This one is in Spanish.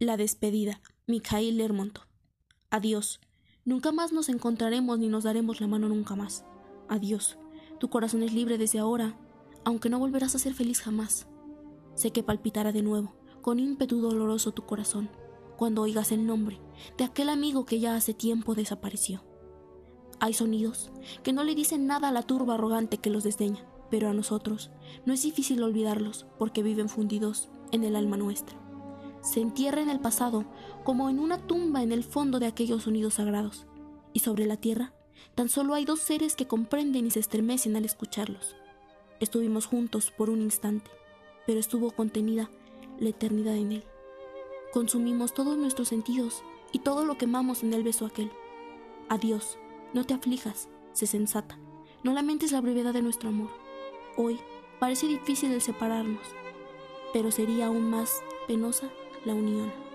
La despedida. Mikhail Lermontov. Adiós. Nunca más nos encontraremos ni nos daremos la mano nunca más. Adiós. Tu corazón es libre desde ahora, aunque no volverás a ser feliz jamás. Sé que palpitará de nuevo, con ímpetu doloroso tu corazón, cuando oigas el nombre de aquel amigo que ya hace tiempo desapareció. Hay sonidos que no le dicen nada a la turba arrogante que los desdeña, pero a nosotros no es difícil olvidarlos porque viven fundidos en el alma nuestra se entierra en el pasado como en una tumba en el fondo de aquellos sonidos sagrados. Y sobre la tierra tan solo hay dos seres que comprenden y se estremecen al escucharlos. Estuvimos juntos por un instante, pero estuvo contenida la eternidad en él. Consumimos todos nuestros sentidos y todo lo quemamos en el beso aquel. Adiós, no te aflijas, sé sensata, no lamentes la brevedad de nuestro amor. Hoy parece difícil el separarnos, pero sería aún más penosa la unión.